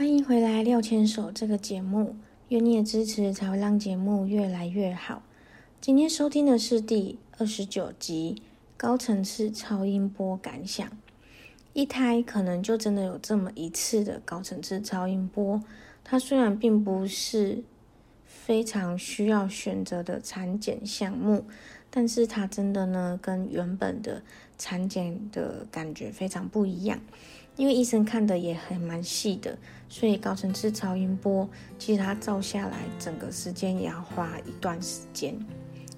欢迎回来《廖牵手》这个节目，愿你的支持才会让节目越来越好。今天收听的是第二十九集《高层次超音波感想》。一胎可能就真的有这么一次的高层次超音波，它虽然并不是非常需要选择的产检项目，但是它真的呢跟原本的产检的感觉非常不一样。因为医生看的也还蛮细的，所以高层次超音波其实它照下来整个时间也要花一段时间。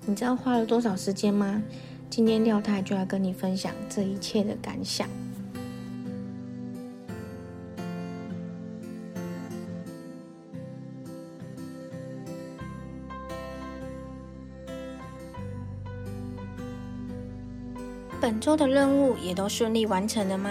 你知道花了多少时间吗？今天廖太就要跟你分享这一切的感想。本周的任务也都顺利完成了吗？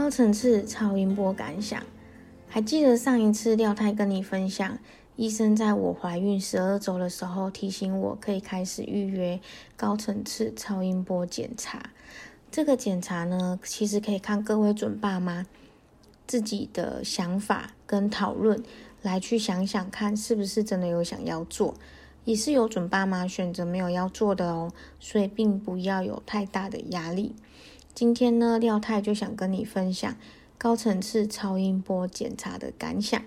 高层次超音波感想，还记得上一次廖太跟你分享，医生在我怀孕十二周的时候提醒我可以开始预约高层次超音波检查。这个检查呢，其实可以看各位准爸妈自己的想法跟讨论，来去想想看是不是真的有想要做，也是有准爸妈选择没有要做的哦，所以并不要有太大的压力。今天呢，廖太就想跟你分享高层次超音波检查的感想。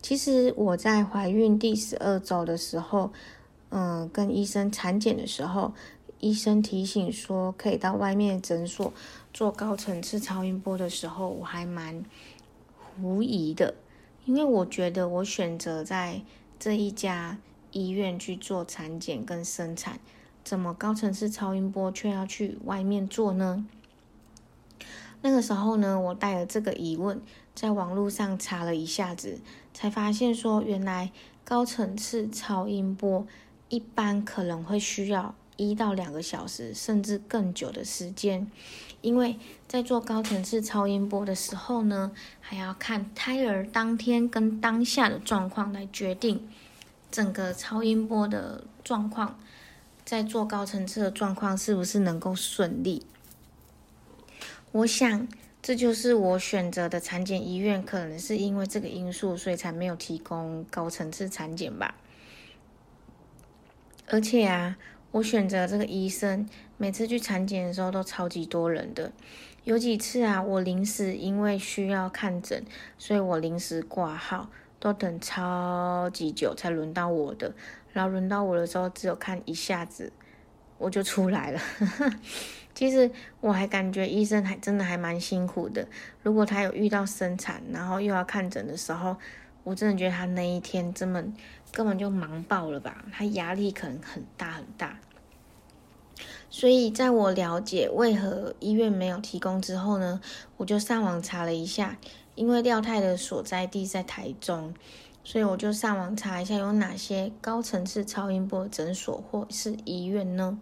其实我在怀孕第十二周的时候，嗯，跟医生产检的时候，医生提醒说可以到外面诊所做高层次超音波的时候，我还蛮狐疑的，因为我觉得我选择在这一家医院去做产检跟生产，怎么高层次超音波却要去外面做呢？那个时候呢，我带了这个疑问，在网络上查了一下子，才发现说，原来高层次超音波一般可能会需要一到两个小时，甚至更久的时间，因为在做高层次超音波的时候呢，还要看胎儿当天跟当下的状况来决定整个超音波的状况，在做高层次的状况是不是能够顺利。我想，这就是我选择的产检医院，可能是因为这个因素，所以才没有提供高层次产检吧。而且啊，我选择这个医生，每次去产检的时候都超级多人的。有几次啊，我临时因为需要看诊，所以我临时挂号，都等超级久才轮到我的。然后轮到我的时候，只有看一下子，我就出来了。其实我还感觉医生还真的还蛮辛苦的。如果他有遇到生产，然后又要看诊的时候，我真的觉得他那一天根本根本就忙爆了吧，他压力可能很大很大。所以在我了解为何医院没有提供之后呢，我就上网查了一下，因为廖太的所在地在台中，所以我就上网查一下有哪些高层次超音波诊所或是医院呢？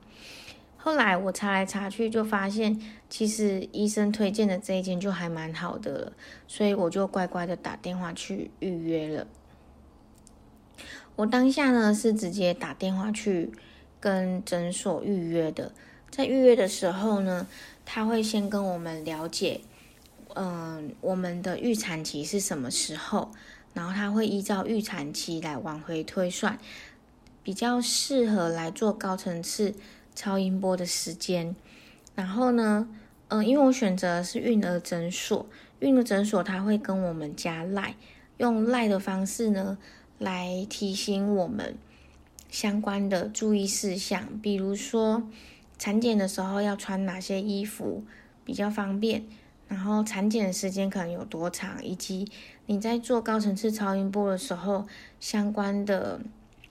后来我查来查去，就发现其实医生推荐的这一间就还蛮好的了，所以我就乖乖的打电话去预约了。我当下呢是直接打电话去跟诊所预约的，在预约的时候呢，他会先跟我们了解，嗯，我们的预产期是什么时候，然后他会依照预产期来往回推算，比较适合来做高层次。超音波的时间，然后呢，嗯，因为我选择是孕儿诊所，孕儿诊所他会跟我们加赖，用赖的方式呢来提醒我们相关的注意事项，比如说产检的时候要穿哪些衣服比较方便，然后产检的时间可能有多长，以及你在做高层次超音波的时候相关的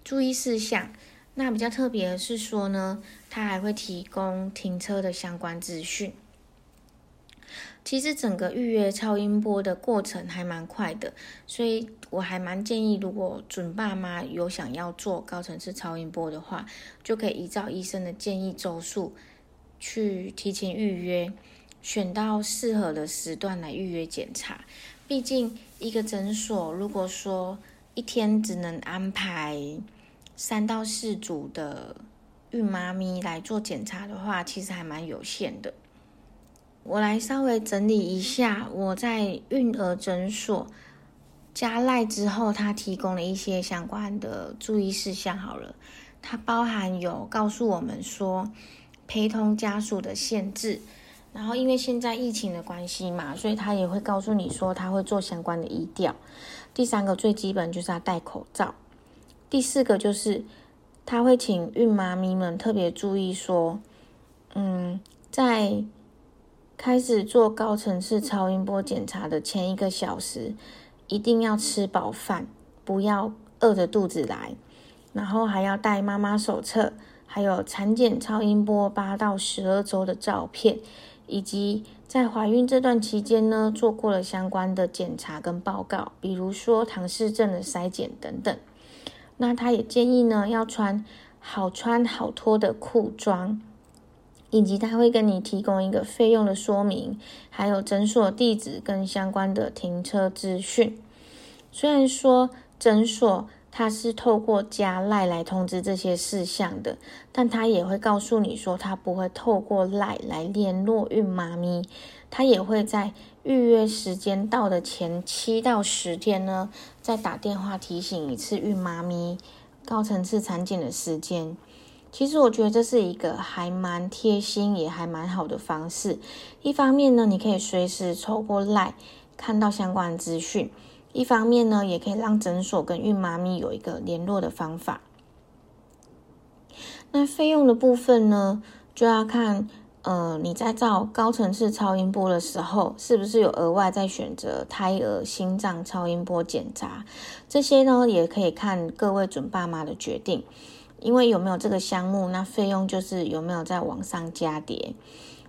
注意事项。那比较特别的是说呢，它还会提供停车的相关资讯。其实整个预约超音波的过程还蛮快的，所以我还蛮建议，如果准爸妈有想要做高层次超音波的话，就可以依照医生的建议周数去提前预约，选到适合的时段来预约检查。毕竟一个诊所如果说一天只能安排三到四组的孕妈咪来做检查的话，其实还蛮有限的。我来稍微整理一下我在孕儿诊所加赖之后，他提供了一些相关的注意事项。好了，它包含有告诉我们说陪同家属的限制，然后因为现在疫情的关系嘛，所以他也会告诉你说他会做相关的医调。第三个最基本就是要戴口罩。第四个就是他会请孕妈咪们特别注意说，嗯，在开始做高层次超音波检查的前一个小时，一定要吃饱饭，不要饿着肚子来。然后还要带妈妈手册，还有产检超音波八到十二周的照片，以及在怀孕这段期间呢，做过了相关的检查跟报告，比如说唐氏症的筛检等等。那他也建议呢，要穿好穿好脱的裤装。以及他会跟你提供一个费用的说明，还有诊所地址跟相关的停车资讯。虽然说诊所他是透过加赖来通知这些事项的，但他也会告诉你说，他不会透过赖来联络孕妈咪，他也会在预约时间到的前七到十天呢，再打电话提醒一次孕妈咪高层次产检的时间。其实我觉得这是一个还蛮贴心，也还蛮好的方式。一方面呢，你可以随时透过赖看到相关资讯；一方面呢，也可以让诊所跟孕妈咪有一个联络的方法。那费用的部分呢，就要看，呃，你在照高层次超音波的时候，是不是有额外在选择胎儿心脏超音波检查？这些呢，也可以看各位准爸妈的决定。因为有没有这个项目，那费用就是有没有在往上加叠。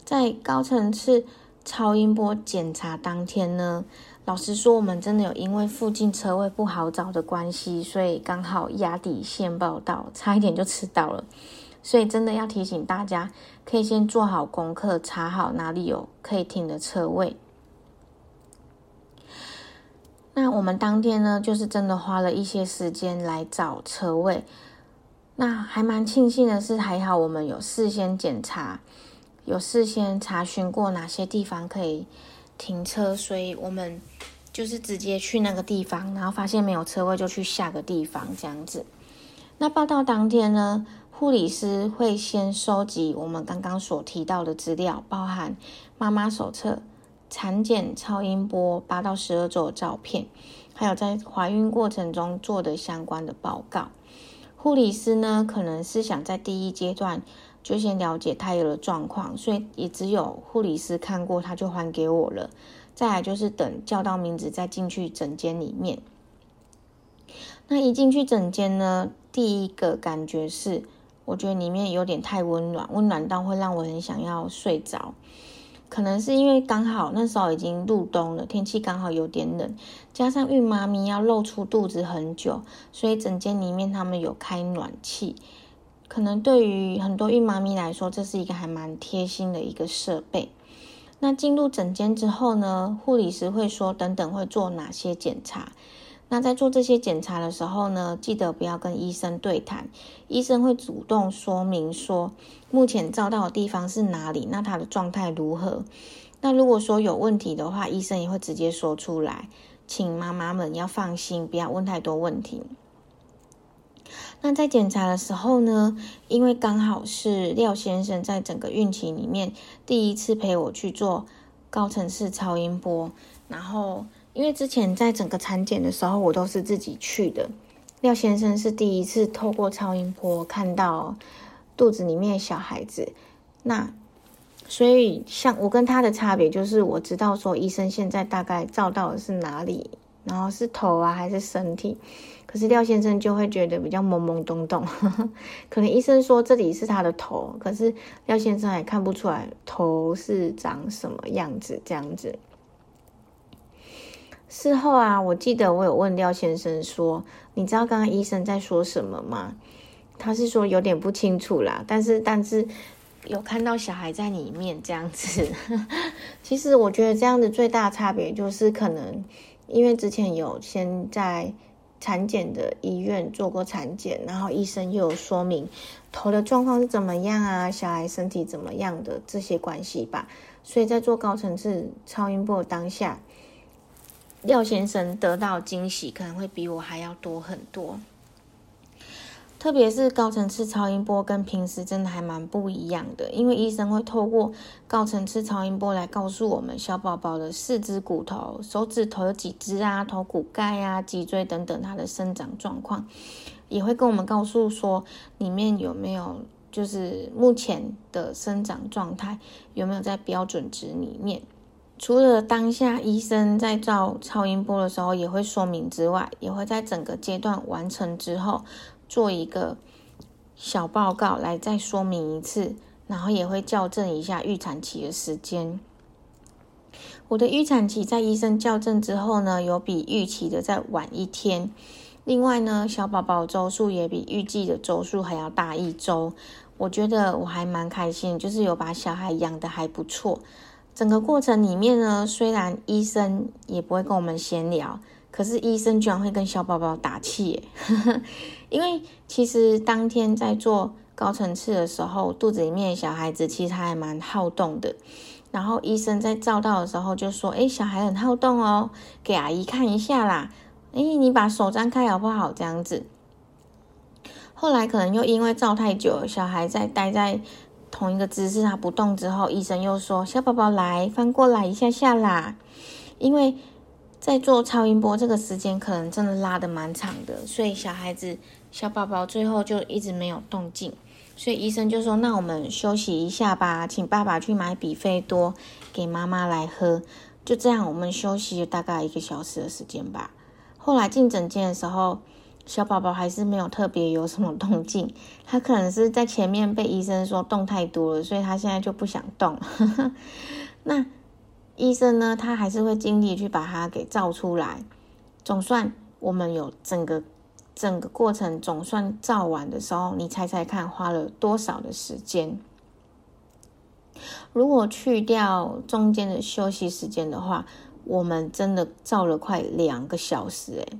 在高层次超音波检查当天呢，老实说，我们真的有因为附近车位不好找的关系，所以刚好压底线报到，差一点就迟到了。所以真的要提醒大家，可以先做好功课，查好哪里有可以停的车位。那我们当天呢，就是真的花了一些时间来找车位。那还蛮庆幸的是，还好我们有事先检查，有事先查询过哪些地方可以停车，所以我们就是直接去那个地方，然后发现没有车位就去下个地方这样子。那报道当天呢，护理师会先收集我们刚刚所提到的资料，包含妈妈手册、产检超音波八到十二周的照片，还有在怀孕过程中做的相关的报告。护理师呢，可能是想在第一阶段就先了解胎儿的状况，所以也只有护理师看过，他就还给我了。再来就是等叫到名字再进去诊间里面。那一进去诊间呢，第一个感觉是，我觉得里面有点太温暖，温暖到会让我很想要睡着。可能是因为刚好那时候已经入冬了，天气刚好有点冷，加上孕妈咪要露出肚子很久，所以整间里面他们有开暖气。可能对于很多孕妈咪来说，这是一个还蛮贴心的一个设备。那进入诊间之后呢，护理师会说等等会做哪些检查。那在做这些检查的时候呢，记得不要跟医生对谈，医生会主动说明说目前照到的地方是哪里，那他的状态如何。那如果说有问题的话，医生也会直接说出来，请妈妈们要放心，不要问太多问题。那在检查的时候呢，因为刚好是廖先生在整个孕期里面第一次陪我去做高层次超音波，然后。因为之前在整个产检的时候，我都是自己去的。廖先生是第一次透过超音波看到肚子里面小孩子，那所以像我跟他的差别就是，我知道说医生现在大概照到的是哪里，然后是头啊还是身体？可是廖先生就会觉得比较懵懵懂懂，可能医生说这里是他的头，可是廖先生也看不出来头是长什么样子这样子。事后啊，我记得我有问廖先生说：“你知道刚刚医生在说什么吗？”他是说有点不清楚啦，但是但是有看到小孩在里面这样子。其实我觉得这样的最大差别就是可能因为之前有先在产检的医院做过产检，然后医生又有说明头的状况是怎么样啊，小孩身体怎么样的这些关系吧，所以在做高层次超音波当下。廖先生得到惊喜可能会比我还要多很多，特别是高层次超音波跟平时真的还蛮不一样的，因为医生会透过高层次超音波来告诉我们小宝宝的四肢骨头、手指头有几只啊、头骨盖啊、脊椎等等它的生长状况，也会跟我们告诉说里面有没有就是目前的生长状态有没有在标准值里面。除了当下医生在照超音波的时候也会说明之外，也会在整个阶段完成之后做一个小报告来再说明一次，然后也会校正一下预产期的时间。我的预产期在医生校正之后呢，有比预期的再晚一天。另外呢，小宝宝周数也比预计的周数还要大一周。我觉得我还蛮开心，就是有把小孩养的还不错。整个过程里面呢，虽然医生也不会跟我们闲聊，可是医生居然会跟小宝宝打气，因为其实当天在做高层次的时候，肚子里面小孩子其实还蛮好动的。然后医生在照到的时候就说：“哎，小孩很好动哦，给阿姨看一下啦。哎，你把手张开好不好？这样子。”后来可能又因为照太久，小孩在待在。同一个姿势，他不动之后，医生又说：“小宝宝来翻过来一下下啦。”因为在做超音波这个时间可能真的拉的蛮长的，所以小孩子小宝宝最后就一直没有动静，所以医生就说：“那我们休息一下吧，请爸爸去买比菲多给妈妈来喝。”就这样，我们休息大概一个小时的时间吧。后来进诊间的时候。小宝宝还是没有特别有什么动静，他可能是在前面被医生说动太多了，所以他现在就不想动。那医生呢，他还是会尽力去把它给照出来。总算我们有整个整个过程总算照完的时候，你猜猜看花了多少的时间？如果去掉中间的休息时间的话，我们真的照了快两个小时诶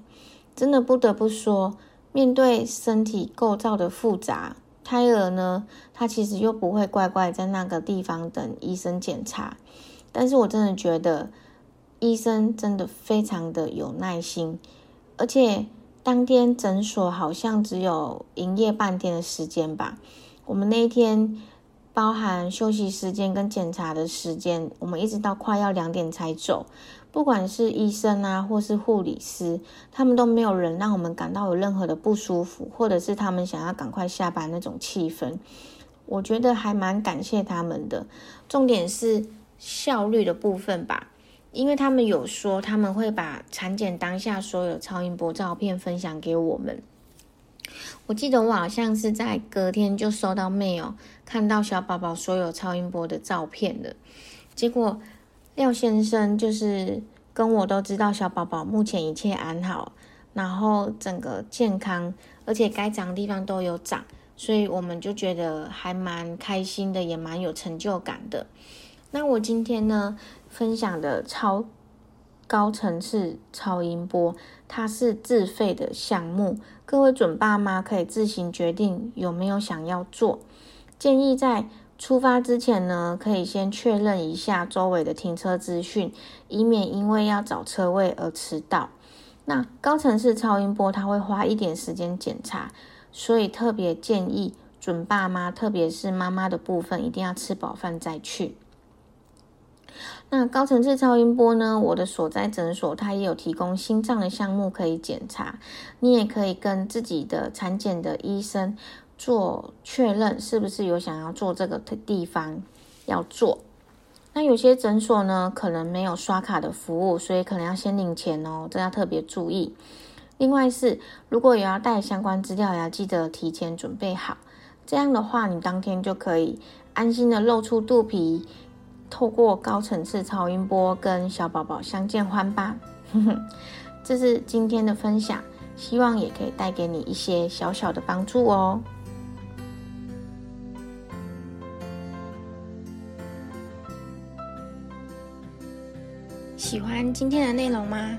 真的不得不说，面对身体构造的复杂，胎儿呢，他其实又不会乖乖在那个地方等医生检查。但是我真的觉得，医生真的非常的有耐心，而且当天诊所好像只有营业半天的时间吧。我们那一天包含休息时间跟检查的时间，我们一直到快要两点才走。不管是医生啊，或是护理师，他们都没有人让我们感到有任何的不舒服，或者是他们想要赶快下班那种气氛。我觉得还蛮感谢他们的。重点是效率的部分吧，因为他们有说他们会把产检当下所有超音波照片分享给我们。我记得我好像是在隔天就收到 mail，看到小宝宝所有超音波的照片了，结果。廖先生就是跟我都知道小宝宝目前一切安好，然后整个健康，而且该长的地方都有长，所以我们就觉得还蛮开心的，也蛮有成就感的。那我今天呢分享的超高层次超音波，它是自费的项目，各位准爸妈可以自行决定有没有想要做，建议在。出发之前呢，可以先确认一下周围的停车资讯，以免因为要找车位而迟到。那高层次超音波，它会花一点时间检查，所以特别建议准爸妈，特别是妈妈的部分，一定要吃饱饭再去。那高层次超音波呢，我的所在诊所它也有提供心脏的项目可以检查，你也可以跟自己的产检的医生。做确认是不是有想要做这个地方要做，那有些诊所呢，可能没有刷卡的服务，所以可能要先领钱哦，这要特别注意。另外是，如果有要带相关资料，也要记得提前准备好。这样的话，你当天就可以安心的露出肚皮，透过高层次超音波跟小宝宝相见欢吧。这是今天的分享，希望也可以带给你一些小小的帮助哦。喜欢今天的内容吗？